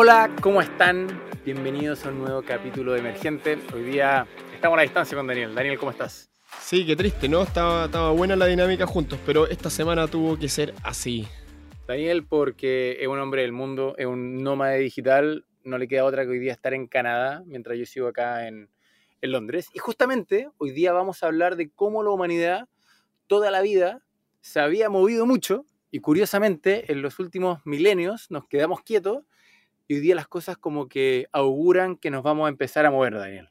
Hola, ¿cómo están? Bienvenidos a un nuevo capítulo de Emergente. Hoy día estamos a la distancia con Daniel. Daniel, ¿cómo estás? Sí, qué triste, ¿no? Estaba, estaba buena la dinámica juntos, pero esta semana tuvo que ser así. Daniel, porque es un hombre del mundo, es un nómade digital, no le queda otra que hoy día estar en Canadá, mientras yo sigo acá en, en Londres. Y justamente hoy día vamos a hablar de cómo la humanidad toda la vida se había movido mucho y curiosamente en los últimos milenios nos quedamos quietos y hoy día las cosas como que auguran que nos vamos a empezar a mover, Daniel.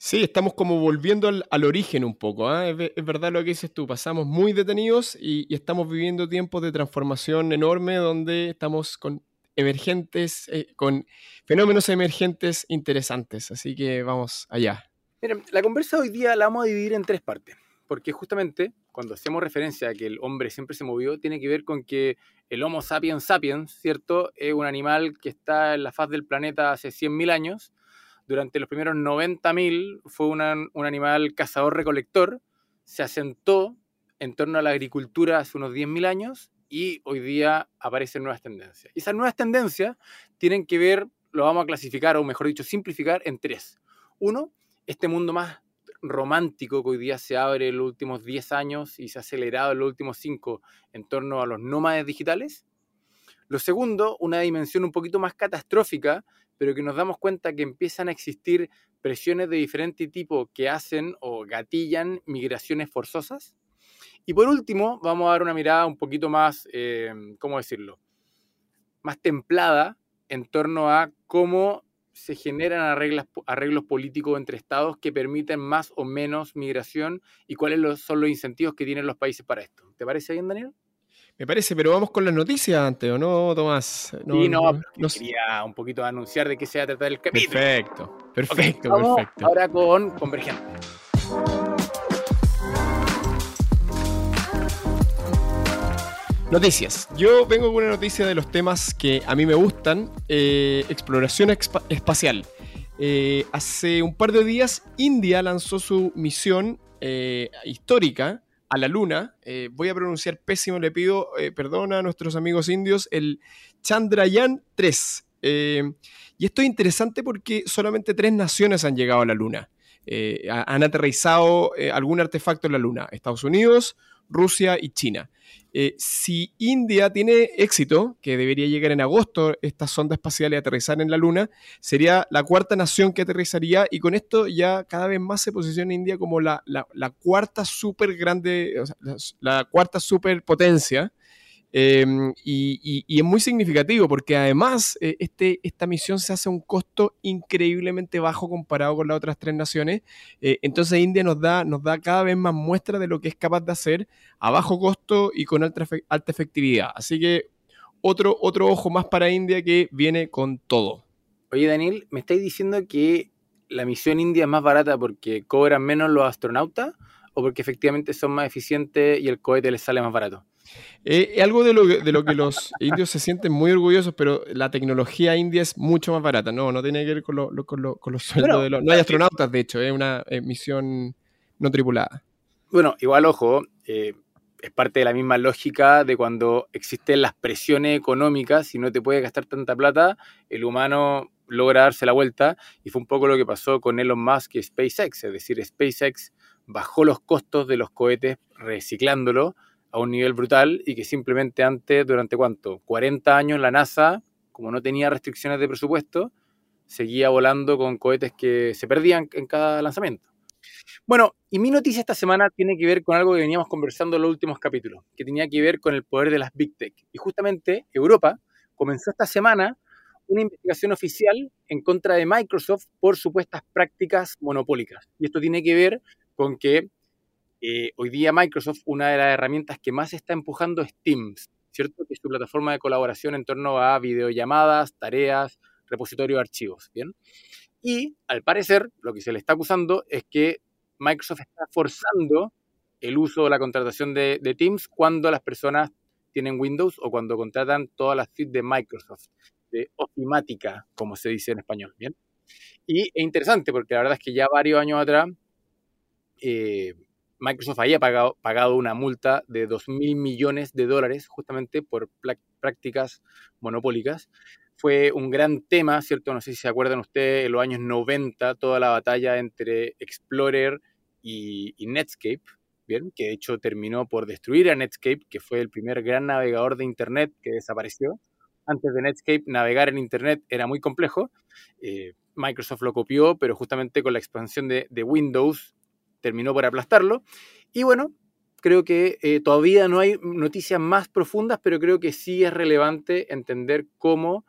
Sí, estamos como volviendo al, origen un poco. ¿ah? Es, verdad lo que dices tú, pasamos muy detenidos y, estamos viviendo tiempos de transformación enorme donde estamos con emergentes, eh, con fenómenos emergentes interesantes. Así que vamos allá. Miren, la conversa hoy día la vamos a dividir en tres partes, porque justamente cuando hacemos referencia a que el hombre siempre se movió, tiene que ver con que el Homo sapiens sapiens, ¿cierto? Es un animal que está en la faz del planeta hace 100.000 años. Durante los primeros 90.000 fue un animal cazador-recolector. Se asentó en torno a la agricultura hace unos 10.000 años y hoy día aparecen nuevas tendencias. Y esas nuevas tendencias tienen que ver, lo vamos a clasificar, o mejor dicho, simplificar en tres. Uno, este mundo más romántico que hoy día se abre en los últimos 10 años y se ha acelerado en los últimos 5 en torno a los nómades digitales. Lo segundo, una dimensión un poquito más catastrófica, pero que nos damos cuenta que empiezan a existir presiones de diferente tipo que hacen o gatillan migraciones forzosas. Y por último, vamos a dar una mirada un poquito más, eh, ¿cómo decirlo? Más templada en torno a cómo se generan arreglos, arreglos políticos entre estados que permiten más o menos migración y cuáles son los incentivos que tienen los países para esto. ¿Te parece bien, Daniel? Me parece, pero vamos con las noticias antes, ¿o no, Tomás? No, sí, no, no quería un poquito anunciar de qué se va a tratar el capítulo. Perfecto, perfecto, perfecto. Ahora con Convergente. Noticias. Yo vengo con una noticia de los temas que a mí me gustan. Eh, exploración espacial. Eh, hace un par de días India lanzó su misión eh, histórica a la Luna. voy a pronunciar pésimo, le pido perdón a nuestros amigos indios. El Chandrayaan 3. y esto es interesante porque solamente tres naciones han llegado a la Luna. han aterrizado algún artefacto en la Luna. Estados Unidos, Rusia y China. Eh, si India tiene éxito, que debería llegar en agosto esta sonda espacial y aterrizar en la Luna, sería la cuarta nación que aterrizaría y con esto ya cada vez más se posiciona India como la, cuarta super grande, la, cuarta superpotencia Em, y, es muy significativo porque además eh, este, esta misión se hace a un costo increíblemente bajo comparado con las otras tres naciones. Eh, entonces India nos da, nos da cada vez más muestra de lo que es capaz de hacer a bajo costo y con alta, alta efectividad. Así que otro, otro ojo más para India que viene con todo. Oye Daniel, ¿me estáis diciendo que la misión India es más barata porque cobran menos los astronautas o porque efectivamente son más eficientes y el cohete les sale más barato? Eh, es algo de lo, de lo que los indios se sienten muy orgullosos, pero la tecnología india es mucho más barata. No, no tiene que ver con, con, los sueldos de los... No hay astronautas, de hecho, es una eh, misión no tripulada. Bueno, igual, ojo, eh, es parte de la misma lógica de cuando existen las presiones económicas y no te puedes gastar tanta plata, el humano logra darse la vuelta y fue un poco lo que pasó con Elon Musk y SpaceX, es decir, SpaceX bajó los costos de los cohetes reciclándolo a un nivel brutal y que simplemente antes, durante cuánto, 40 años la NASA, como no tenía restricciones de presupuesto, seguía volando con cohetes que se perdían en cada lanzamiento. Bueno, y mi noticia esta semana tiene que ver con algo que veníamos conversando en los últimos capítulos, que tenía que ver con el poder de las Big Tech. Y justamente Europa comenzó esta semana una investigación oficial en contra de Microsoft por supuestas prácticas monopólicas. Y esto tiene que ver con que eh, hoy día Microsoft, una de las herramientas que más está empujando es Teams, ¿cierto? Que es su plataforma de colaboración en torno a videollamadas, tareas, repositorio de archivos, ¿bien? Y al parecer, lo que se le está acusando es que Microsoft está forzando el uso de la contratación de, Teams cuando las personas tienen Windows o cuando contratan todas las suites de Microsoft, de ofimática, como se dice en español, ¿bien? Y es interesante porque la verdad es que ya varios años atrás eh, Microsoft había pagado, una multa de 2 mil millones de dólares justamente por prácticas monopólicas. fue un gran tema, ¿cierto? No sé si se acuerdan ustedes, en los años 90, toda la batalla entre Explorer y, Netscape, ¿bien? Que de hecho terminó por destruir a Netscape, que fue el primer gran navegador de Internet que desapareció. Antes de Netscape, navegar en Internet era muy complejo. Eh, Microsoft lo copió, pero justamente con la expansión de Windows terminó por aplastarlo. Y bueno, creo que eh, todavía no hay noticias más profundas, pero creo que sí es relevante entender cómo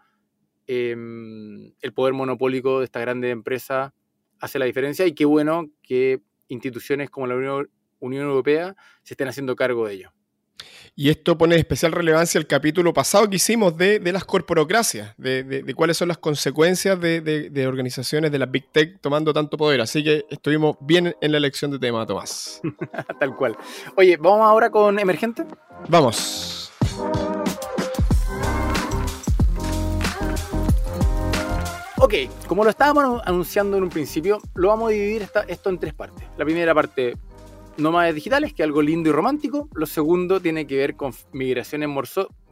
em, el poder monopólico de esta grande empresa hace la diferencia y qué bueno que instituciones como la Unión Europea se estén haciendo cargo de ello. Y esto pone especial relevancia el capítulo pasado que hicimos de, las corporocracias, de, cuáles son las consecuencias de, organizaciones de la Big Tech tomando tanto poder. Así que estuvimos bien en la elección de tema, Tomás. Tal cual. Oye, ¿vamos ahora con Emergente? Vamos. Ok, como lo estábamos anunciando en un principio, lo vamos a dividir esto en tres partes. La primera parte, nómades digitales, que es algo lindo y romántico. Lo segundo tiene que ver con migraciones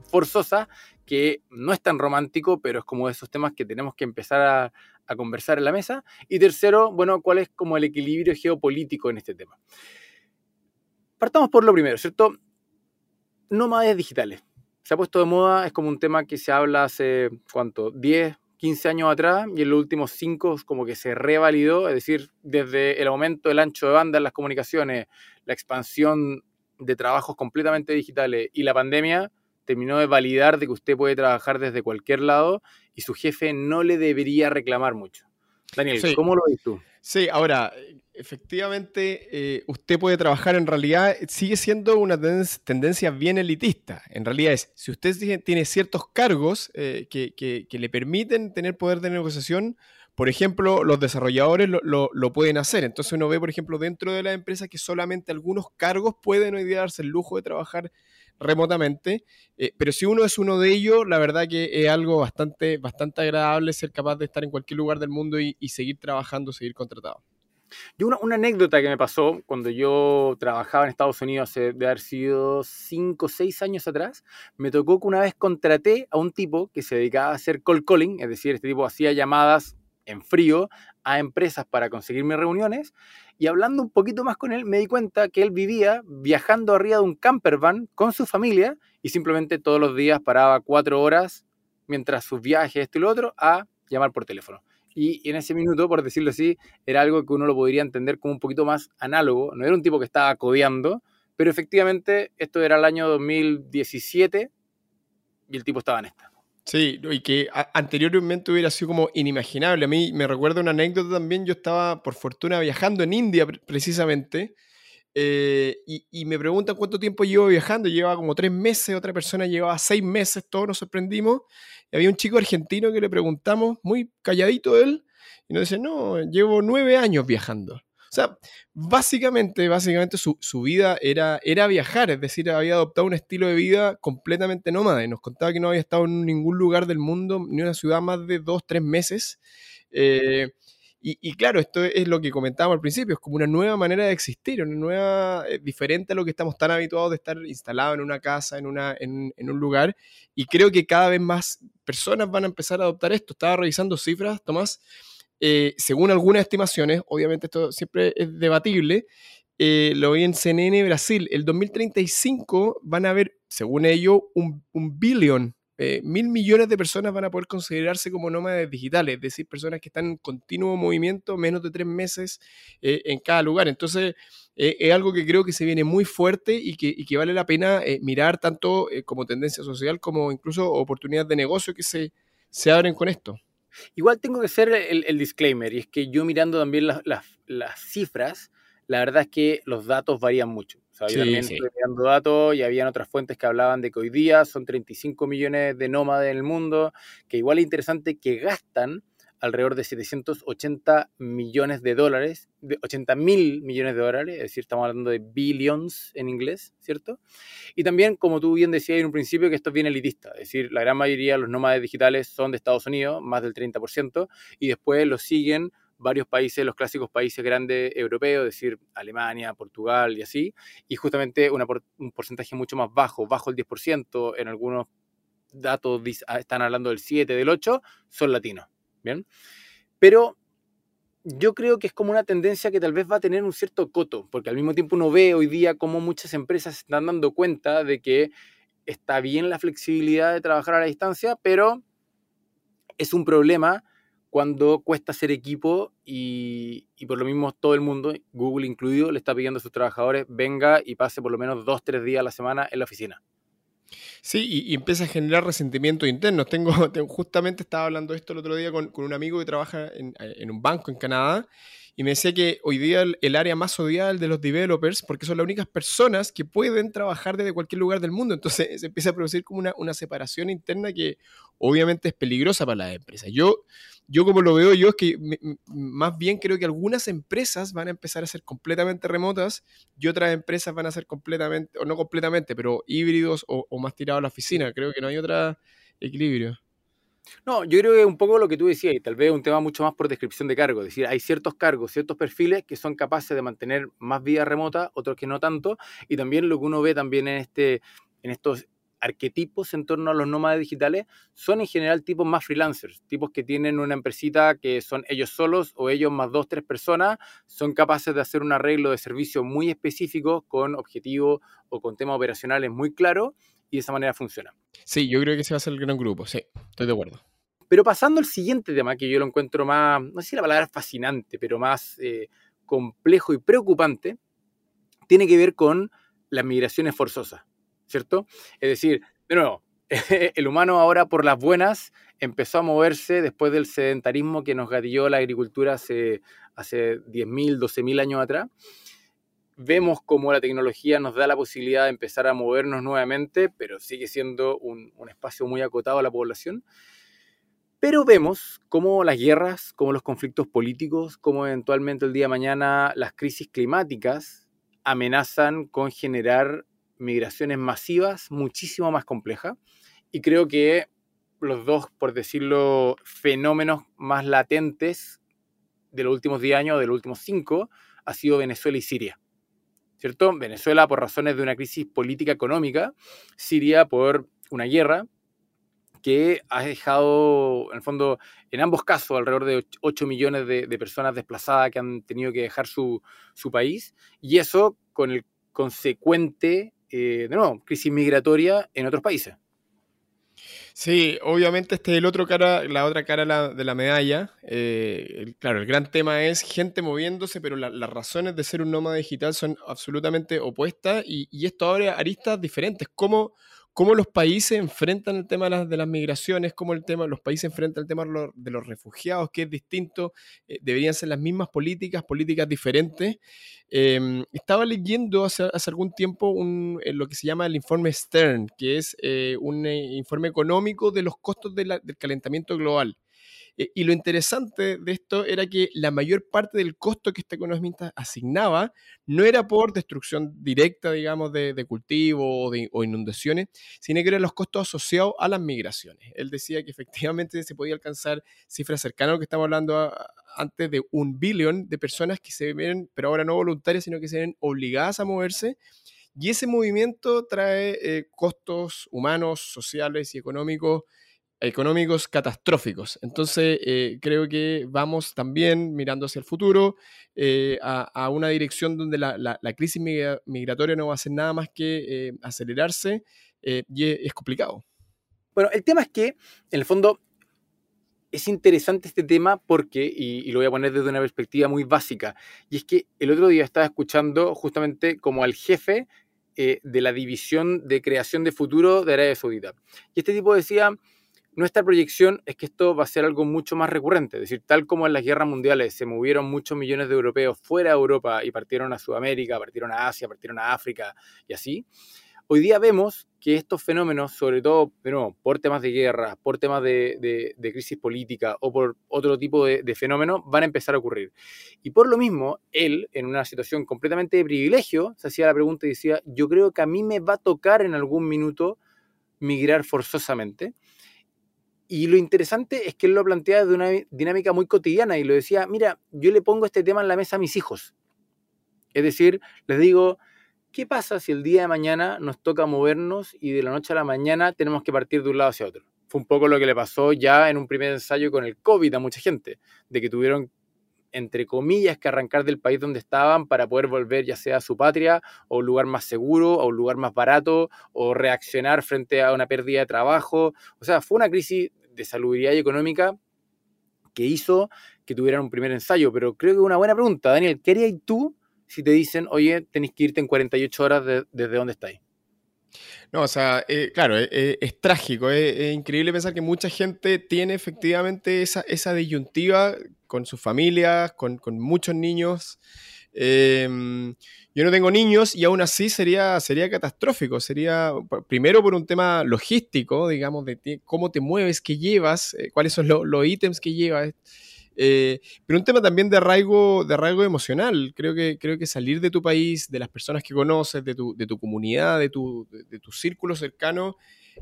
forzosas, que no es tan romántico, pero es como esos temas que tenemos que empezar a, conversar en la mesa. Y tercero, bueno, cuál es como el equilibrio geopolítico en este tema. Partamos por lo primero, ¿cierto? Nómades digitales. Se ha puesto de moda, es como un tema que se habla hace, ¿cuánto? 10, 15 años atrás y en los últimos 5 como que se revalidó, es decir, desde el aumento del ancho de banda en las comunicaciones, la expansión de trabajos completamente digitales y la pandemia terminó de validar de que usted puede trabajar desde cualquier lado y su jefe no le debería reclamar mucho. Daniel, ¿cómo lo ves tú? Sí, ahora, efectivamente, eh, usted puede trabajar en realidad, sigue siendo una tendencia bien elitista. En realidad es, si usted tiene ciertos cargos eh, que, le permiten tener poder de negociación, por ejemplo, los desarrolladores lo, pueden hacer. Entonces uno ve, por ejemplo, dentro de la empresa que solamente algunos cargos pueden hoy día darse el lujo de trabajar remotamente, eh, pero si uno es uno de ellos, la verdad que es algo bastante, bastante agradable ser capaz de estar en cualquier lugar del mundo y, seguir trabajando, seguir contratado. Yo una, anécdota que me pasó cuando yo trabajaba en Estados Unidos hace de haber sido 5 o 6 años atrás, me tocó que una vez contraté a un tipo que se dedicaba a hacer cold calling, es decir, este tipo hacía llamadas en frío a empresas para conseguirme reuniones y hablando un poquito más con él, me di cuenta que él vivía viajando arriba de un camper van con su familia y simplemente todos los días paraba cuatro horas mientras sus viajes, esto y lo otro, a llamar por teléfono. Y, en ese minuto, por decirlo así, era algo que uno lo podría entender como un poquito más análogo. No era un tipo que estaba codeando, pero efectivamente esto era el año 2017 y el tipo estaba en esta. Sí, y que anteriormente hubiera sido como inimaginable. A mí me recuerda una anécdota también. Yo estaba, por fortuna, viajando en India precisamente. Eh, y, me preguntan cuánto tiempo llevo viajando. Llevaba como tres meses, otra persona llevaba seis meses, todos nos sorprendimos. Y había un chico argentino que le preguntamos, muy calladito él, y nos dice, no, llevo nueve años viajando. O sea, básicamente, básicamente su, vida era, era viajar, es decir, había adoptado un estilo de vida completamente nómada y nos contaba que no había estado en ningún lugar del mundo, ni una ciudad más de dos, tres meses. Eh, y, claro, esto es lo que comentábamos al principio, es como una nueva manera de existir, una nueva, eh, diferente a lo que estamos tan habituados de estar instalado en una casa, en, una, en, un lugar, y creo que cada vez más personas van a empezar a adoptar esto. Estaba revisando cifras, Tomás, eh, según algunas estimaciones, obviamente esto siempre es debatible, eh, lo vi en CNN Brasil, el 2035 van a haber, según ellos, un, billón, eh, mil millones de personas van a poder considerarse como nómades digitales, es decir, personas que están en continuo movimiento menos de tres meses en cada lugar. Entonces, es algo que creo que se viene muy fuerte y que, y que vale la pena mirar tanto como tendencia social como incluso oportunidades de negocio que se, se abren con esto. Igual tengo que hacer el, disclaimer, y es que yo mirando también las, cifras, la verdad es que los datos varían mucho. Sea, yo también estoy mirando datos y habían otras fuentes que hablaban de que hoy día son 35 millones de nómades en el mundo, que igual es interesante que gastan alrededor de 780 millones de dólares, de 80 mil millones de dólares, es decir, estamos hablando de billions en inglés, ¿cierto? Y también, como tú bien decías en un principio, que esto es bien elitista, es decir, la gran mayoría de los nómades digitales son de Estados Unidos, más del 30%, y después los siguen varios países, los clásicos países grandes europeos, es decir, Alemania, Portugal y así, y justamente un porcentaje mucho más bajo, bajo el 10%, en algunos datos ah, están hablando del 7, del 8, son latinos. Bien. Pero yo creo que es como una tendencia que tal vez va a tener un cierto coto, porque al mismo tiempo uno ve hoy día cómo muchas empresas están dando cuenta de que está bien la flexibilidad de trabajar a la distancia, pero es un problema cuando cuesta hacer equipo y, por lo mismo todo el mundo, Google incluido, le está pidiendo a sus trabajadores venga y pase por lo menos dos, tres días a la semana en la oficina. Sí, y, empieza a generar resentimiento interno. Tengo, justamente estaba hablando esto el otro día con, un amigo que trabaja en, en, un banco en Canadá y me decía que hoy día el, área más odiada es de los developers porque son las únicas personas que pueden trabajar desde cualquier lugar del mundo. Entonces se empieza a producir como una, una separación interna que obviamente es peligrosa para las empresas. Yo, yo como lo veo yo es que más bien creo que algunas empresas van a empezar a ser completamente remotas y otras empresas van a ser completamente, o no completamente, pero híbridos o, o más tirados a la oficina. Creo que no hay otro equilibrio. No, yo creo que un poco lo que tú decías, y tal vez un tema mucho más por descripción de cargo. Es decir, hay ciertos cargos, ciertos perfiles que son capaces de mantener más vida remota, otros que no tanto. Y también lo que uno ve también en, este, en estos arquetipos en torno a los nómadas digitales son en general tipos más freelancers, tipos que tienen una empresita que son ellos solos o ellos más dos, tres personas, son capaces de hacer un arreglo de servicio muy específico con objetivos o con temas operacionales muy claros y de esa manera funciona. Sí, yo creo que ese va a ser el gran grupo, sí, estoy de acuerdo. Pero pasando al siguiente tema, que yo lo encuentro más, no sé si la palabra es fascinante, pero más eh, complejo y preocupante, tiene que ver con las migraciones forzosas, ¿cierto? Es decir, de nuevo, el humano ahora por las buenas empezó a moverse después del sedentarismo que nos gatilló la agricultura hace, hace 10.000, 12.000 años atrás vemos cómo la tecnología nos da la posibilidad de empezar a movernos nuevamente, pero sigue siendo un, espacio muy acotado a la población. Pero vemos cómo las guerras, cómo los conflictos políticos, cómo eventualmente el día de mañana las crisis climáticas amenazan con generar migraciones masivas muchísimo más complejas. Y creo que los dos, por decirlo, fenómenos más latentes de los últimos 10 años, de los últimos 5, ha sido Venezuela y Siria. ¿Cierto? Venezuela por razones de una crisis política económica, Siria por una guerra que ha dejado, en fondo, ambos casos, alrededor de 8 millones de, personas desplazadas que han tenido que dejar su, país, y eso con el consecuente, eh, de nuevo, crisis migratoria en otros países. Sí, obviamente este es el otro cara, la otra cara de la medalla. Eh, claro, el gran tema es gente moviéndose, pero las razones de ser un nómada digital son absolutamente opuestas y, y esto abre aristas diferentes. ¿Cómo, cómo los países enfrentan el tema de las, migraciones, cómo el tema, los países enfrentan el tema de los, refugiados, que es distinto, eh, deberían ser las mismas políticas, políticas diferentes. Em, estaba leyendo hace, algún tiempo eh, lo que se llama el informe Stern, que es eh, un informe económico de los costos del calentamiento global. Eh, y lo interesante de esto era que la mayor parte del costo que este economista asignaba no era por destrucción directa, digamos, de, cultivo o, de, inundaciones, sino que eran los costos asociados a las migraciones. Él decía que efectivamente se podía alcanzar cifras cercanas a lo que estamos hablando antes de un billón de personas que se ven, pero ahora no voluntarias, sino que se ven obligadas a moverse. Y ese movimiento trae eh, costos humanos, sociales y económicos económicos catastróficos. Entonces, eh, creo que vamos también mirando hacia el futuro eh, a, una dirección donde la, crisis migratoria no va a ser nada más que eh, acelerarse y es, complicado. Bueno, el tema es que, en el fondo, es interesante este tema porque, y, lo voy a poner desde una perspectiva muy básica, y es que el otro día estaba escuchando justamente como al jefe de la división de creación de futuro de Arabia Saudita. Y este tipo decía nuestra proyección es que esto va a ser algo mucho más recurrente, es decir, tal como en las guerras mundiales se movieron muchos millones de europeos fuera de Europa y partieron a Sudamérica, partieron a Asia, partieron a África y así, hoy día vemos que estos fenómenos, sobre todo por temas de guerra, por temas de, crisis política o por otro tipo de, de fenómenos, van a empezar a ocurrir. Y por lo mismo, él, en una situación completamente de privilegio, se hacía la pregunta y decía, yo creo que a mí me va a tocar en algún minuto migrar forzosamente y lo interesante es que él lo plantea de una dinámica muy cotidiana y lo decía, mira, yo le pongo este tema en la mesa a mis hijos. Es decir, les digo, ¿qué pasa si el día de mañana nos toca movernos y de la noche a la mañana tenemos que partir de un lado hacia otro? Fue un poco lo que le pasó ya en un primer ensayo con el COVID a mucha gente, de que tuvieron entre comillas, que arrancar del país donde estaban para poder volver ya sea a su patria o un lugar más seguro o un lugar más barato o reaccionar frente a una pérdida de trabajo. O sea, fue una crisis de salubridad y económica que hizo que tuvieran un primer ensayo. Pero creo que es una buena pregunta, Daniel. ¿Qué harías tú si te dicen, oye, tenéis que irte en 48 horas desde donde estáis? No, o sea, eh, claro, eh, eh, es trágico, es, increíble pensar que mucha gente tiene efectivamente esa, esa disyuntiva con sus familias, con, muchos niños. Em, yo no tengo niños y aún así sería, sería catastrófico. Sería, primero por un tema logístico, digamos, de cómo te mueves, qué llevas, cuáles son los ítems que llevas. Eh, pero un tema también de arraigo, de arraigo emocional. Creo que, creo que salir de tu país, de las personas que conoces, de tu, de tu comunidad, de tu, de, tu círculo cercano,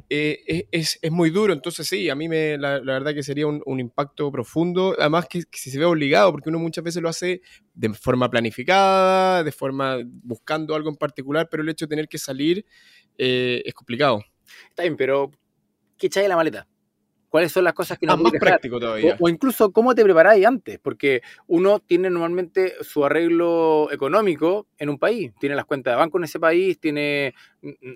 eh, es, es, muy duro. Entonces sí, a mí me, la, verdad que sería un, un impacto profundo. Además que, si se ve obligado, porque uno muchas veces lo hace de forma planificada, de forma buscando algo en particular, pero el hecho de tener que salir eh, es complicado. Está bien, pero ¿qué echáis la maleta? Cuáles son las cosas que no ah, más práctico todavía. O, incluso cómo te preparáis antes, porque uno tiene normalmente su arreglo económico en un país, tiene las cuentas de banco en ese país, tiene,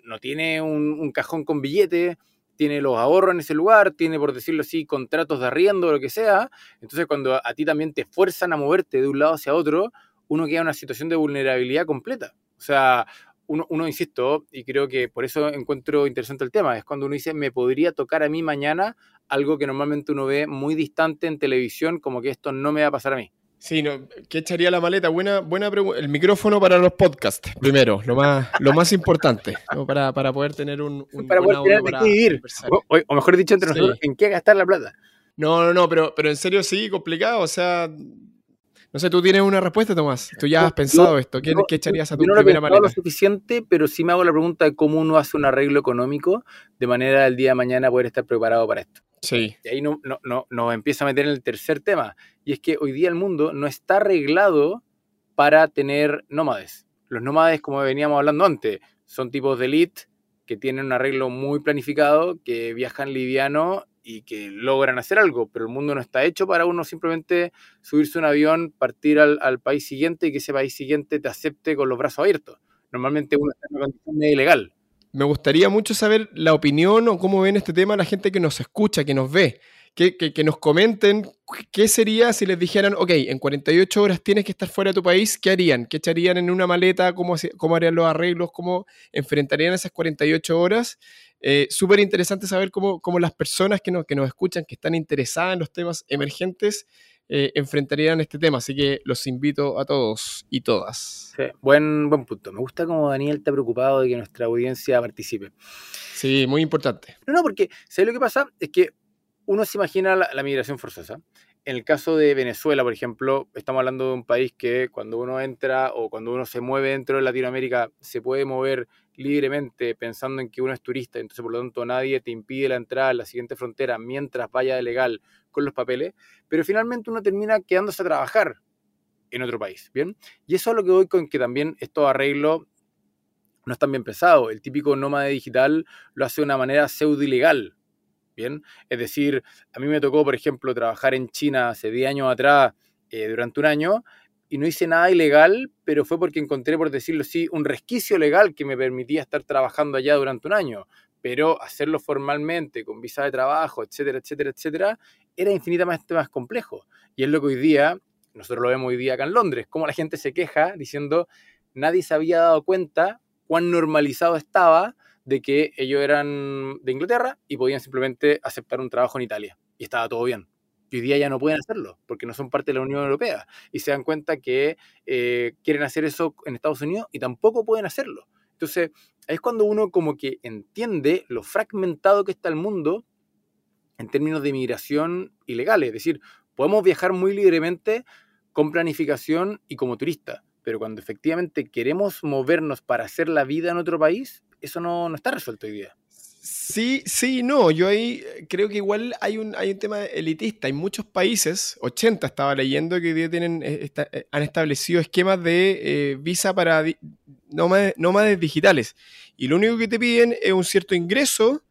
no tiene un, cajón con billetes, tiene los ahorros en ese lugar, tiene, por decirlo así, contratos de arriendo o lo que sea. Entonces, cuando a, a ti también te fuerzan a moverte de un lado hacia otro, uno queda en una situación de vulnerabilidad completa. O sea, uno, uno, insisto, y creo que por eso encuentro interesante el tema, es cuando uno dice, me podría tocar a mí mañana algo que normalmente uno ve muy distante en televisión, como que esto no me va a pasar a mí. Sí, no, ¿qué echaría la maleta? Buena, buena pregunta. El micrófono para los podcasts, primero, lo más, lo más importante, para, para, poder tener un, un para poder tener para vivir. O, mejor dicho, entre nosotros, ¿en qué gastar la plata? No, no, no, pero, pero en serio sí, complicado. O sea, no sé, tú tienes una respuesta, Tomás. Tú ya has pensado esto. ¿Qué, echarías a tu yo no primera manera? No lo suficiente, pero sí me hago la pregunta de cómo uno hace un arreglo económico de manera el día de mañana poder estar preparado para esto. Sí. Y ahí no, no, no, nos empieza a meter en el tercer tema. Y es que hoy día el mundo no está arreglado para tener nómades. Los nómades, como veníamos hablando antes, son tipos de elite que tienen un arreglo muy planificado, que viajan liviano y que logran hacer algo, pero el mundo no está hecho para uno simplemente subirse un avión, partir al, país siguiente y que ese país siguiente te acepte con los brazos abiertos. Normalmente uno está en una condición ilegal. Me gustaría mucho saber la opinión o cómo ven este tema la gente que nos escucha, que nos ve. Que, que, nos comenten qué sería si les dijeran, ok, en 48 horas tienes que estar fuera de tu país, ¿qué harían? ¿Qué echarían en una maleta? ¿Cómo, cómo harían los arreglos? ¿Cómo enfrentarían esas 48 horas? Eh, Súper interesante saber cómo, cómo, las personas que nos, que nos escuchan, que están interesadas en los temas emergentes, eh, enfrentarían este tema. Así que los invito a todos y todas. Sí, buen, buen punto. Me gusta como Daniel está preocupado de que nuestra audiencia participe. Sí, muy importante. No, no, porque ¿sabes lo que pasa? Es que uno se imagina la, migración forzosa. En el caso de Venezuela, por ejemplo, estamos hablando de un país que cuando uno entra o cuando uno se mueve dentro de Latinoamérica se puede mover libremente pensando en que uno es turista, entonces por lo tanto nadie te impide la entrada a la siguiente frontera mientras vaya de legal con los papeles, pero finalmente uno termina quedándose a trabajar en otro país, ¿bien? Y eso es lo que voy con que también estos arreglos no están bien pensados. El típico nómade digital lo hace de una manera pseudo ilegal, Es decir, a mí me tocó, por ejemplo, trabajar en China hace 10 años atrás eh, durante un año y no hice nada ilegal, pero fue porque encontré, por decirlo así, un resquicio legal que me permitía estar trabajando allá durante un año. Pero hacerlo formalmente, con visa de trabajo, etcétera, etcétera, etcétera, era infinitamente más complejo. Y es lo que hoy día, nosotros lo vemos hoy día acá en Londres, como la gente se queja diciendo, nadie se había dado cuenta cuán normalizado estaba de que ellos eran de Inglaterra y podían simplemente aceptar un trabajo en Italia. Y estaba todo bien y hoy día ya no pueden hacerlo porque no son parte de la Unión Europea y se dan cuenta que eh, quieren hacer eso en Estados Unidos y tampoco pueden hacerlo. Entonces, es cuando uno como que entiende lo fragmentado que está el mundo en términos de migración ilegal. Es decir, podemos viajar muy libremente con planificación y como turista, pero cuando efectivamente queremos movernos para hacer la vida en otro país, eso no, no está resuelto hoy día. Sí, sí, no. Yo ahí eh, creo que igual hay un, hay un tema elitista. Hay muchos países, 80 estaba leyendo, que hoy día tienen, eh, eh, han establecido esquemas de visa para nómades, digitales. Y lo único que te piden es un cierto ingreso,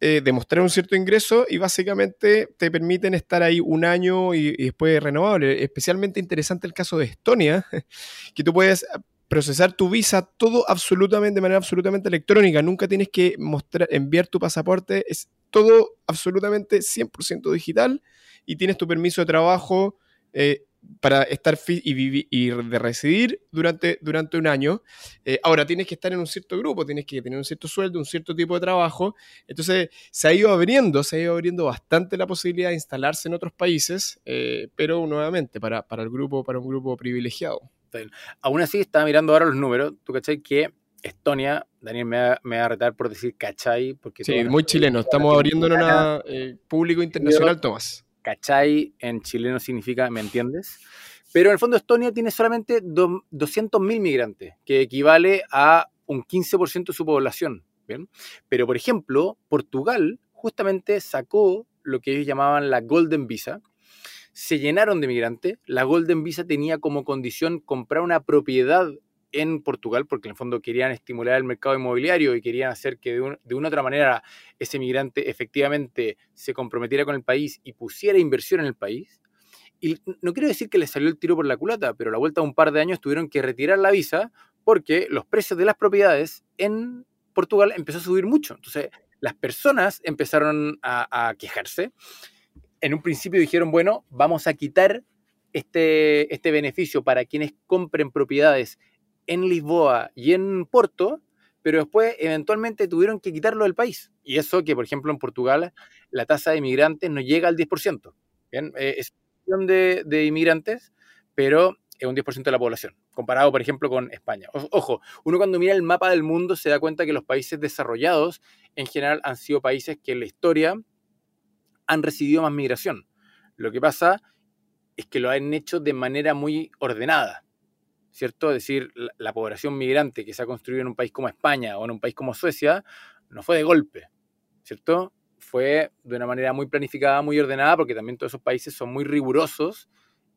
demostrar un cierto ingreso y básicamente te permiten estar ahí un año y después renovable. Especialmente interesante el caso de Estonia, que tú puedes procesar tu visa todo absolutamente de manera absolutamente electrónica. Nunca tienes que mostrar, enviar tu pasaporte. Es todo absolutamente 100% digital y tienes tu permiso de trabajo eh, para estar y, y de residir durante, durante un año. Eh, ahora tienes que estar en un cierto grupo, tienes que tener un cierto sueldo, un cierto tipo de trabajo. Entonces se ha ido abriendo, se ha ido abriendo bastante la posibilidad de instalarse en otros países, eh, pero nuevamente para, para el grupo, para un grupo privilegiado. Aún así, estaba mirando ahora los números. Tú cachai que Estonia, Daniel me va, me va a retar por decir cachai. Porque sí, muy chileno. Estamos abriendo en un eh, público internacional, Tomás. Cachai en chileno significa ¿me entiendes? Pero en el fondo Estonia tiene solamente 200.000 migrantes, que equivale a un 15% de su población. ¿bien? Pero, por ejemplo, Portugal justamente sacó lo que ellos llamaban la Golden Visa, se llenaron de migrantes. La Golden Visa tenía como condición comprar una propiedad en Portugal, porque en el fondo querían estimular el mercado inmobiliario y querían hacer que de, una otra manera ese migrante efectivamente se comprometiera con el país y pusiera inversión en el país. Y no quiero decir que les salió el tiro por la culata, pero a la vuelta de un par de años tuvieron que retirar la visa porque los precios de las propiedades en Portugal empezó a subir mucho. Entonces, las personas empezaron a quejarse en un principio dijeron, bueno, vamos a quitar este, este beneficio para quienes compren propiedades en Lisboa y en Porto, pero después eventualmente tuvieron que quitarlo del país. Y eso que, por ejemplo, en Portugal la tasa de inmigrantes no llega al 10%. ¿bien? Eh, es un de, de inmigrantes, pero es un 10% de la población, comparado, por ejemplo, con España. Ojo, uno cuando mira el mapa del mundo se da cuenta que los países desarrollados en general han sido países que en la historia han recibido más migración. Lo que pasa es que lo han hecho de manera muy ordenada, ¿cierto? Es decir, la, población migrante que se ha construido en un país como España o en un país como Suecia no fue de golpe, ¿cierto? Fue de una manera muy planificada, muy ordenada, porque también todos esos países son muy rigurosos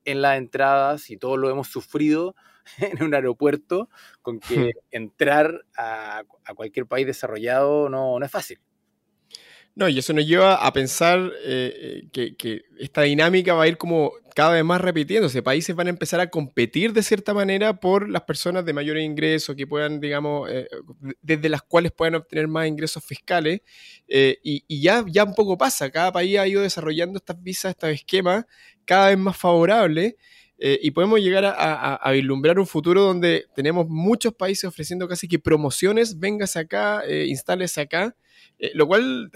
en las entradas y todos lo hemos sufrido en un aeropuerto con que entrar a, a cualquier país desarrollado no, no es fácil. No, y eso nos lleva a pensar eh, eh, que, esta dinámica va a ir como cada vez más repitiéndose. Países van a empezar a competir de cierta manera por las personas de mayor ingreso, que puedan, digamos, eh, desde las cuales puedan obtener más ingresos fiscales. y, ya, ya un poco pasa, cada país ha ido desarrollando estas visas, estos esquemas cada vez más favorables. y podemos llegar a, a, vislumbrar un futuro donde tenemos muchos países ofreciendo casi que promociones, vengas acá, instales acá, eh, lo cual,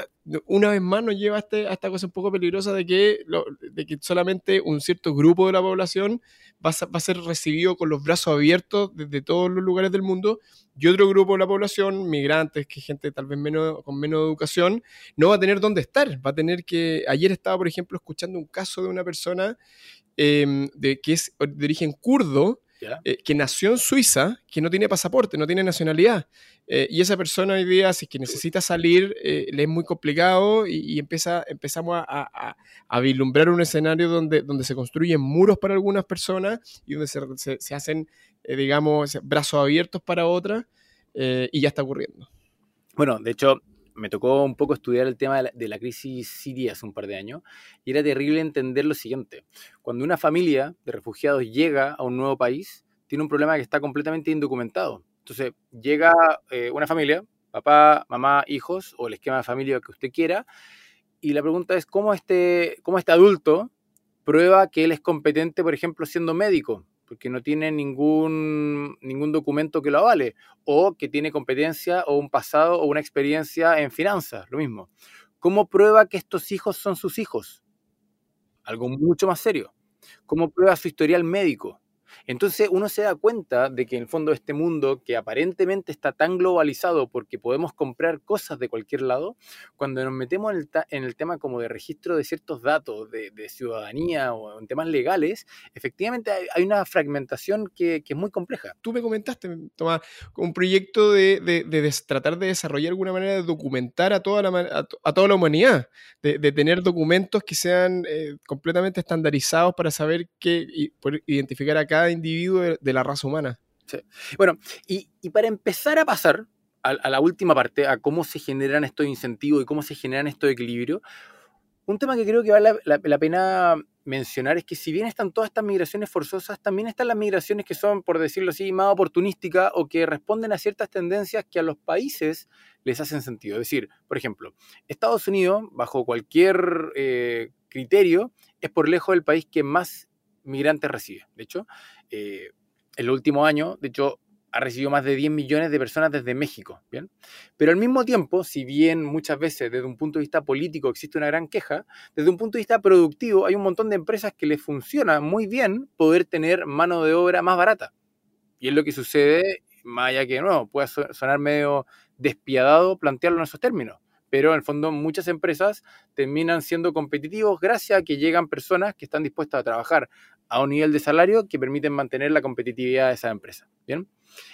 una vez más, nos lleva a, este, esta cosa un poco peligrosa de que, de que solamente un cierto grupo de la población va a, ser recibido con los brazos abiertos desde todos los lugares del mundo y otro grupo de la población, migrantes, que gente tal vez menos, con menos educación, no va a tener dónde estar. Va a tener que. Ayer estaba, por ejemplo, escuchando un caso de una persona em, de, que es de origen kurdo eh, que nació en Suiza, que no tiene pasaporte, no tiene nacionalidad. Eh, y esa persona hoy día, si es que necesita salir, eh, le es muy complicado y, empieza, empezamos a, a, vislumbrar un escenario donde, donde se construyen muros para algunas personas y donde se, se, hacen, digamos, brazos abiertos para otras y ya está ocurriendo. Bueno, de hecho, me tocó un poco estudiar el tema de la, crisis siria hace un par de años y era terrible entender lo siguiente. Cuando una familia de refugiados llega a un nuevo país, tiene un problema que está completamente indocumentado. Entonces, llega eh, una familia, papá, mamá, hijos, o el esquema de familia que usted quiera, y la pregunta es cómo este, cómo este adulto prueba que él es competente, por ejemplo, siendo médico, porque no tiene ningún, ningún documento que lo avale, o que tiene competencia o un pasado o una experiencia en finanzas, lo mismo. ¿Cómo prueba que estos hijos son sus hijos? Algo mucho más serio. ¿Cómo prueba su historial médico? Entonces uno se da cuenta de que en el fondo este mundo que aparentemente está tan globalizado porque podemos comprar cosas de cualquier lado, cuando nos metemos en el, tema como de registro de ciertos datos de, ciudadanía o en temas legales, efectivamente hay, una fragmentación que, es muy compleja. Tú me comentaste, Tomás, un proyecto de, tratar de desarrollar alguna manera de documentar a toda la, a, toda la humanidad, de, tener documentos que sean eh, completamente estandarizados para saber qué, y poder identificar a cada individuo de, la raza humana. Bueno, y, para empezar a pasar a, la última parte, a cómo se generan estos incentivos y cómo se generan estos equilibrios, un tema que creo que vale la, pena mencionar es que si bien están todas estas migraciones forzosas, también están las migraciones que son, por decirlo así, más oportunísticas o que responden a ciertas tendencias que a los países les hacen sentido. Es decir, por ejemplo, Estados Unidos, bajo cualquier eh, criterio, es por lejos el país que más migrantes recibe. De hecho, eh, en el último año, de hecho, ha recibido más de 10 millones de personas desde México, ¿bien? Pero al mismo tiempo, si bien muchas veces desde un punto de vista político existe una gran queja, desde un punto de vista productivo hay un montón de empresas que les funciona muy bien poder tener mano de obra más barata. Y es lo que sucede, más allá que no, pueda sonar medio despiadado plantearlo en esos términos pero en el fondo muchas empresas terminan siendo competitivos gracias a que llegan personas que están dispuestas a trabajar a un nivel de salario que permiten mantener la competitividad de esa empresa. ¿bien?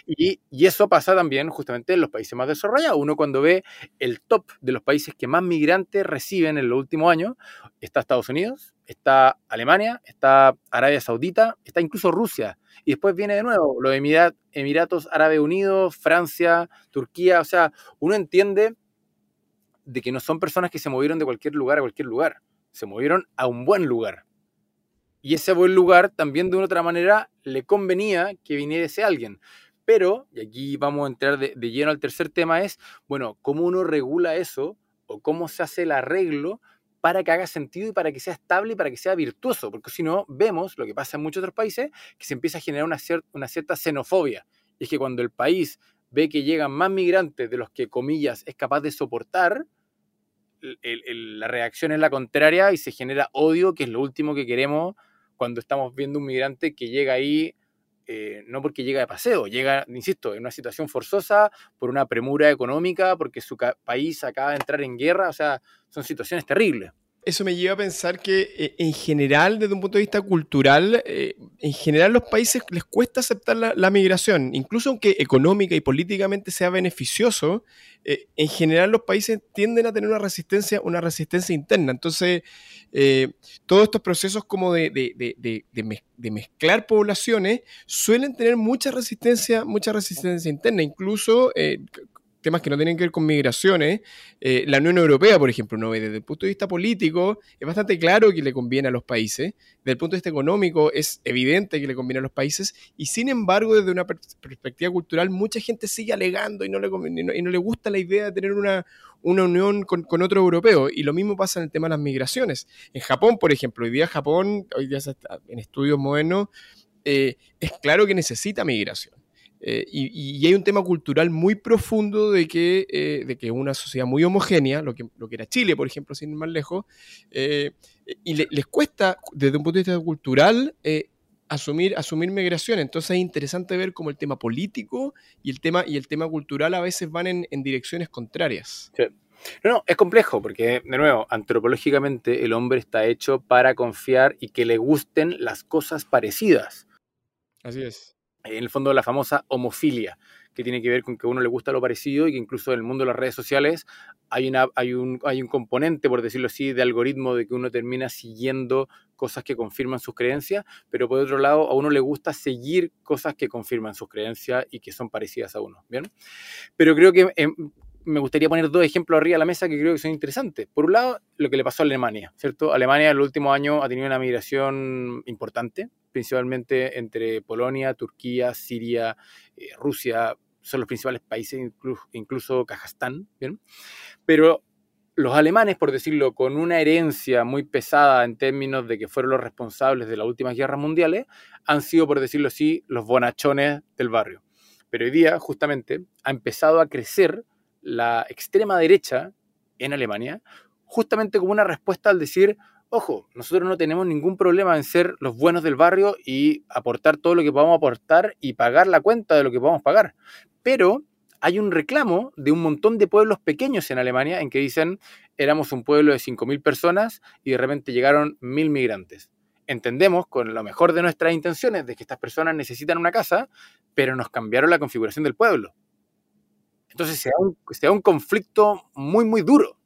Y, eso pasa también justamente en los países más desarrollados. Uno cuando ve el top de los países que más migrantes reciben en los últimos años, está Estados Unidos, está Alemania, está Arabia Saudita, está incluso Rusia. Y después viene de nuevo los Emiratos Árabes Unidos, Francia, Turquía. O sea, uno entiende de que no son personas que se movieron de cualquier lugar a cualquier lugar, se movieron a un buen lugar. Y ese buen lugar también de una otra manera le convenía que viniera ese alguien. Pero, y aquí vamos a entrar de, lleno al tercer tema, es, bueno, ¿cómo uno regula eso o cómo se hace el arreglo para que haga sentido y para que sea estable y para que sea virtuoso? Porque si no, vemos lo que pasa en muchos otros países, que se empieza a generar una, una cierta xenofobia. Y es que cuando el país ve que llegan más migrantes de los que, comillas, es capaz de soportar, la reacción es la contraria y se genera odio, que es lo último que queremos cuando estamos viendo un migrante que llega ahí, eh, no porque llega de paseo, llega, insisto, en una situación forzosa, por una premura económica, porque su país acaba de entrar en guerra, o sea, son situaciones terribles eso me lleva a pensar que eh, en general, desde un punto de vista cultural, eh, en general los países les cuesta aceptar la, migración, incluso aunque económica y políticamente sea beneficioso, eh, en general los países tienden a tener una resistencia, una resistencia interna. Entonces, todos estos procesos como de, de, mezclar poblaciones suelen tener mucha resistencia, mucha resistencia interna. Incluso temas que no tienen que ver con migraciones, eh, la Unión Europea, por ejemplo, no ve desde el punto de vista político, es bastante claro que le conviene a los países, desde el punto de vista económico es evidente que le conviene a los países, y sin embargo, desde una perspectiva cultural, mucha gente sigue alegando y no le, y no, le gusta la idea de tener una, una unión con, otro europeo, y lo mismo pasa en el tema de las migraciones. En Japón, por ejemplo, hoy día Japón, hoy día en estudios modernos, eh, es claro que necesita migración eh, y, hay un tema cultural muy profundo de que, eh, de que una sociedad muy homogénea, lo que, lo que era Chile, por ejemplo, sin ir más lejos, eh, y les cuesta, desde un punto de vista cultural, asumir, asumir migración. Entonces es interesante ver cómo el tema político y el tema, y el tema cultural a veces van en, en direcciones contrarias. No, no, es complejo porque, de nuevo, antropológicamente el hombre está hecho para confiar y que le gusten las cosas parecidas. Así es en el fondo la famosa homofilia, que tiene que ver con que a uno le gusta lo parecido y que incluso en el mundo de las redes sociales hay, una, hay, un, hay un componente, por decirlo así, de algoritmo de que uno termina siguiendo cosas que confirman sus creencias, pero por otro lado a uno le gusta seguir cosas que confirman sus creencias y que son parecidas a uno, ¿bien? Pero creo que em, me gustaría poner dos ejemplos arriba de la mesa que creo que son interesantes. Por un lado, lo que le pasó a Alemania, ¿cierto? Alemania en los últimos años ha tenido una migración importante, principalmente entre Polonia, Turquía, Siria, eh, Rusia, son los principales países, incluso, Kazajstán. Pero los alemanes, por decirlo, con una herencia muy pesada en términos de que fueron los responsables de las últimas guerras mundiales, han sido, por decirlo así, los bonachones del barrio. Pero hoy día, justamente, ha empezado a crecer la extrema derecha en Alemania, justamente como una respuesta al decir, Ojo, nosotros no tenemos ningún problema en ser los buenos del barrio y aportar todo lo que podamos aportar y pagar la cuenta de lo que podamos pagar. Pero hay un reclamo de un montón de pueblos pequeños en Alemania en que dicen éramos un pueblo de 5.000 personas y de repente llegaron 1.000 migrantes. Entendemos con lo mejor de nuestras intenciones de que estas personas necesitan una casa, pero nos cambiaron la configuración del pueblo. Entonces se un, se da un conflicto muy, muy duro.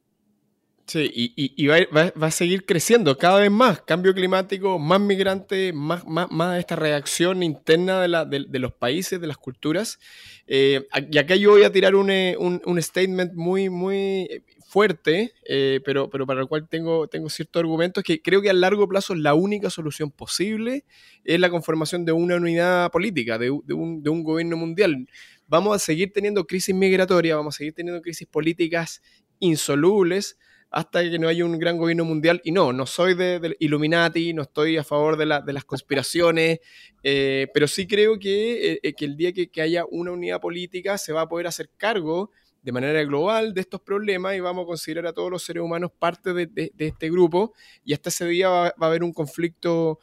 Sí, y, va, a seguir creciendo cada vez más. Cambio climático, más migrantes, más, más, esta reacción interna de, los países, de las culturas. Eh, y acá yo voy a tirar un, eh, statement muy, muy fuerte, eh, pero, pero para el cual tengo, tengo ciertos argumentos, que creo que a largo plazo la única solución posible es la conformación de una unidad política, de, un, de un gobierno mundial. Vamos a seguir teniendo crisis migratoria, vamos a seguir teniendo crisis políticas insolubles hasta que no haya un gran gobierno mundial. Y no, no soy de, Illuminati, no estoy a favor de, las conspiraciones, eh, pero sí creo que, eh, eh, el día que, haya una unidad política se va a poder hacer cargo de manera global de estos problemas y vamos a considerar a todos los seres humanos parte de, este grupo y hasta ese día va, a haber un conflicto.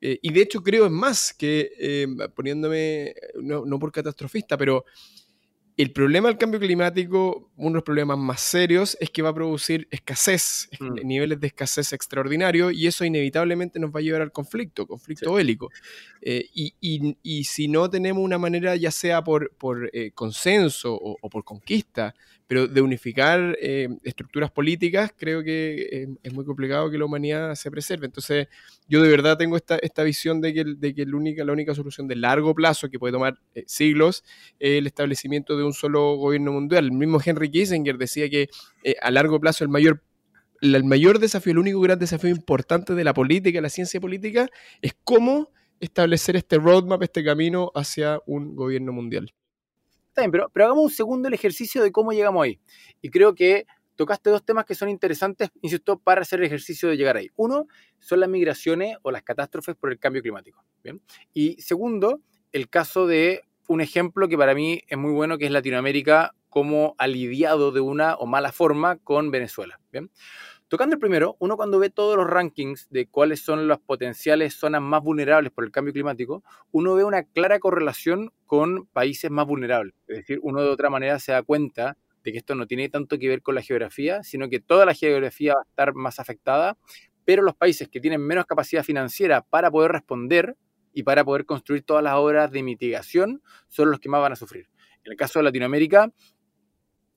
y de hecho creo es más que poniéndome, no, no por catastrofista, pero el problema del cambio climático, uno de los problemas más serios, es que va a producir escasez, mm. niveles de escasez extraordinarios, y eso inevitablemente nos va a llevar al conflicto, conflicto bélico. Eh, y, si no tenemos una manera, ya sea por, por eh, consenso o, por conquista, pero de unificar eh, estructuras políticas, creo que es muy complicado que la humanidad se preserve. Entonces, yo de verdad tengo esta, esta visión de que, de que la, única, la única solución de largo plazo, que puede tomar siglos, es el establecimiento de un solo gobierno mundial. El mismo Henry Kissinger decía que a largo plazo el mayor el mayor desafío, el único gran desafío importante de la política, la ciencia política, es cómo establecer este roadmap, este camino hacia un gobierno mundial. Pero, pero hagamos un segundo el ejercicio de cómo llegamos ahí. Y creo que tocaste dos temas que son interesantes, insisto, para hacer el ejercicio de llegar ahí. Uno, son las migraciones o las catástrofes por el cambio climático. ¿bien? Y segundo, el caso de un ejemplo que para mí es muy bueno, que es Latinoamérica como aliviado de una o mala forma con Venezuela. ¿bien? Tocando el primero, uno cuando ve todos los rankings de cuáles son las potenciales zonas más vulnerables por el cambio climático, uno ve una clara correlación con países más vulnerables. Es decir, uno de otra manera se da cuenta de que esto no tiene tanto que ver con la geografía, sino que toda la geografía va a estar más afectada, pero los países que tienen menos capacidad financiera para poder responder y para poder construir todas las obras de mitigación son los que más van a sufrir. En el caso de Latinoamérica,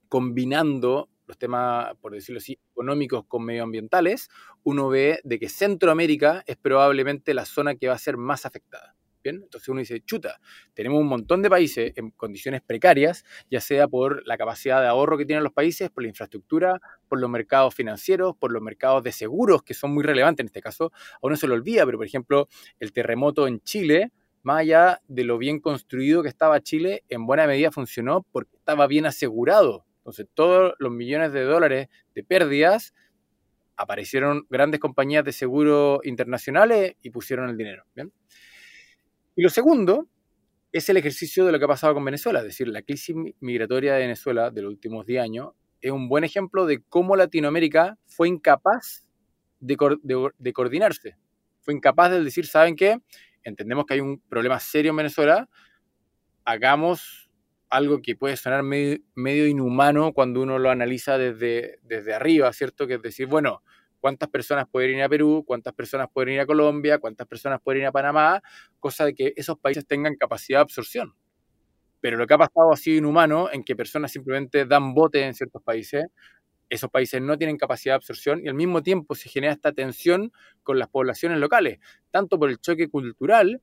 combinando los temas, por decirlo así, económicos con medioambientales, uno ve de que Centroamérica es probablemente la zona que va a ser más afectada. Bien, entonces uno dice, chuta, tenemos un montón de países en condiciones precarias, ya sea por la capacidad de ahorro que tienen los países, por la infraestructura, por los mercados financieros, por los mercados de seguros, que son muy relevantes en este caso. A uno se lo olvida, pero por ejemplo, el terremoto en Chile, más allá de lo bien construido que estaba Chile, en buena medida funcionó porque estaba bien asegurado entonces, todos los millones de dólares de pérdidas, aparecieron grandes compañías de seguro internacionales y pusieron el dinero. Y lo segundo es el ejercicio de lo que ha pasado con Venezuela, es decir, la crisis migratoria de Venezuela de los últimos 10 años es un buen ejemplo de cómo Latinoamérica fue incapaz de, de coordinarse. Fue incapaz de decir, ¿saben qué? Entendemos que hay un problema serio en Venezuela, hagamos algo que puede sonar medio, inhumano cuando uno lo analiza desde, desde arriba, ¿cierto? Que es decir, bueno, ¿cuántas personas pueden ir a Perú? ¿Cuántas personas pueden ir a Colombia? ¿Cuántas personas pueden ir a Panamá? Cosa de que esos países tengan capacidad de absorción. Pero lo que ha pasado ha sido inhumano en que personas simplemente dan bote en ciertos países, esos países no tienen capacidad de absorción y al mismo tiempo se genera esta tensión con las poblaciones locales, tanto por el choque cultural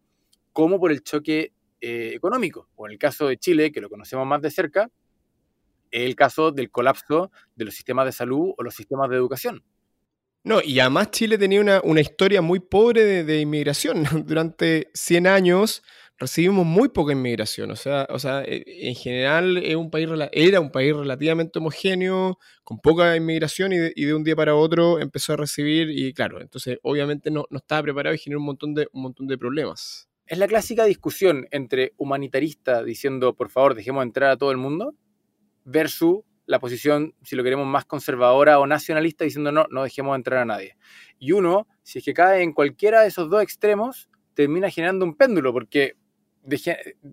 como por el choque eh, económico. O en el caso de Chile, que lo conocemos más de cerca, el caso del colapso de los sistemas de salud o los sistemas de educación. No, y además Chile tenía una, historia muy pobre de, inmigración. Durante 100 años recibimos muy poca inmigración. O sea, o sea eh, en general es un país, era un país relativamente homogéneo, con poca inmigración, y de, un día para otro empezó a recibir, y claro, entonces obviamente no, no estaba preparado y generó un montón de, un montón de problemas. Es la clásica discusión entre humanitaristas diciendo, por favor, dejemos entrar a todo el mundo, versus la posición, si lo queremos, más conservadora o nacionalista, diciendo no, no dejemos entrar a nadie. Y uno, si es que cae en cualquiera de esos dos extremos, termina generando un péndulo, porque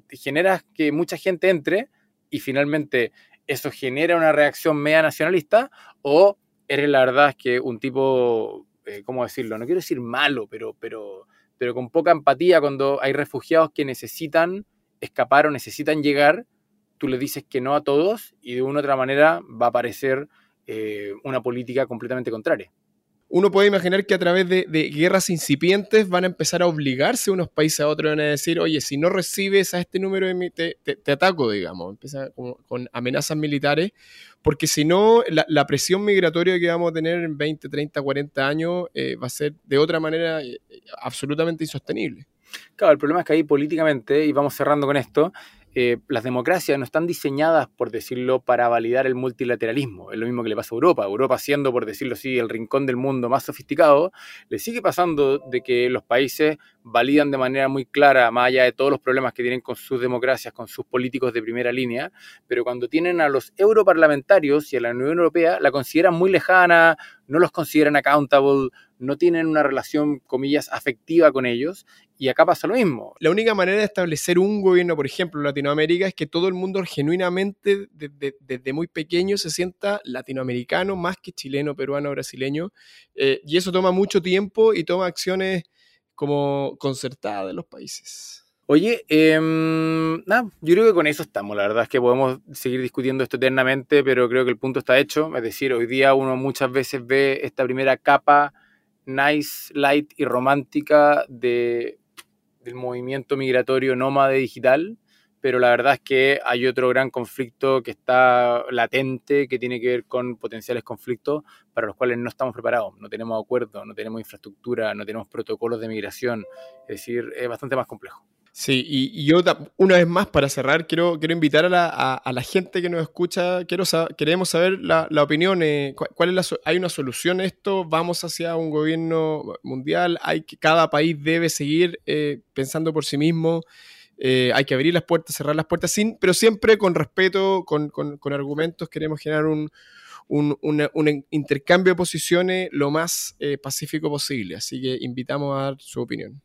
genera que mucha gente entre y finalmente eso genera una reacción media nacionalista, o eres la verdad que un tipo, eh, ¿cómo decirlo? No quiero decir malo, pero, pero, pero con poca empatía cuando hay refugiados que necesitan escapar o necesitan llegar, tú le dices que no a todos y de una u otra manera va a aparecer eh, una política completamente contraria uno puede imaginar que a través de, guerras incipientes van a empezar a obligarse unos países a otros, van a decir, oye, si no recibes a este número, de, te, ataco, digamos, empieza con, amenazas militares, porque si no, la, presión migratoria que vamos a tener en 20, 30, 40 años eh, va a ser de otra manera eh, absolutamente insostenible. Claro, el problema es que ahí políticamente, y vamos cerrando con esto, eh, las democracias no están diseñadas, por decirlo, para validar el multilateralismo. Es lo mismo que le pasa a Europa. Europa siendo, por decirlo así, el rincón del mundo más sofisticado, le sigue pasando de que los países validan de manera muy clara, más allá de todos los problemas que tienen con sus democracias, con sus políticos de primera línea, pero cuando tienen a los europarlamentarios y a la Unión Europea, la consideran muy lejana, no los consideran accountable, no tienen una relación, comillas, afectiva con ellos, y acá pasa lo mismo. La única manera de establecer un gobierno, por ejemplo, en Latinoamérica, es que todo el mundo genuinamente, desde, muy pequeño, se sienta latinoamericano más que chileno, peruano, brasileño, eh, y eso toma mucho tiempo y toma acciones como concertadas de los países. Oye, nada, yo creo que con eso estamos. La verdad es que podemos seguir discutiendo esto eternamente, pero creo que el punto está hecho. Es decir, hoy día uno muchas veces ve esta primera capa nice, light y romántica de, del movimiento migratorio nómade digital, pero la verdad es que hay otro gran conflicto que está latente, que tiene que ver con potenciales conflictos para los cuales no estamos preparados. No tenemos acuerdos, no tenemos infraestructura, no tenemos protocolos de migración. Es decir, es bastante más complejo. Sí, y, yo una vez más para cerrar quiero, quiero invitar a la, a, la gente que nos escucha, quiero queremos saber la, la opinión, eh, cuál es la, ¿hay una solución a esto? ¿Vamos hacia un gobierno mundial? ¿Hay que, ¿Cada país debe seguir eh, pensando por sí mismo? Eh, ¿Hay que abrir las puertas, cerrar las puertas? Sin, pero siempre con respeto, con, con, con argumentos, queremos generar un, un, un, intercambio de posiciones lo más pacífico posible. Así que invitamos a dar su opinión.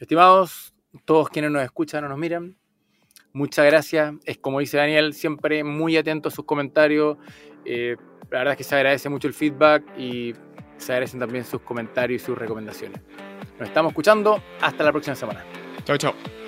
Estimados, todos quienes nos escuchan o nos miran. Muchas gracias. Es como dice Daniel, siempre muy atento a sus comentarios. Eh, la verdad es que se agradece mucho el feedback y se agradecen también sus comentarios y sus recomendaciones. Nos estamos escuchando. Hasta la próxima semana. Chao, chao.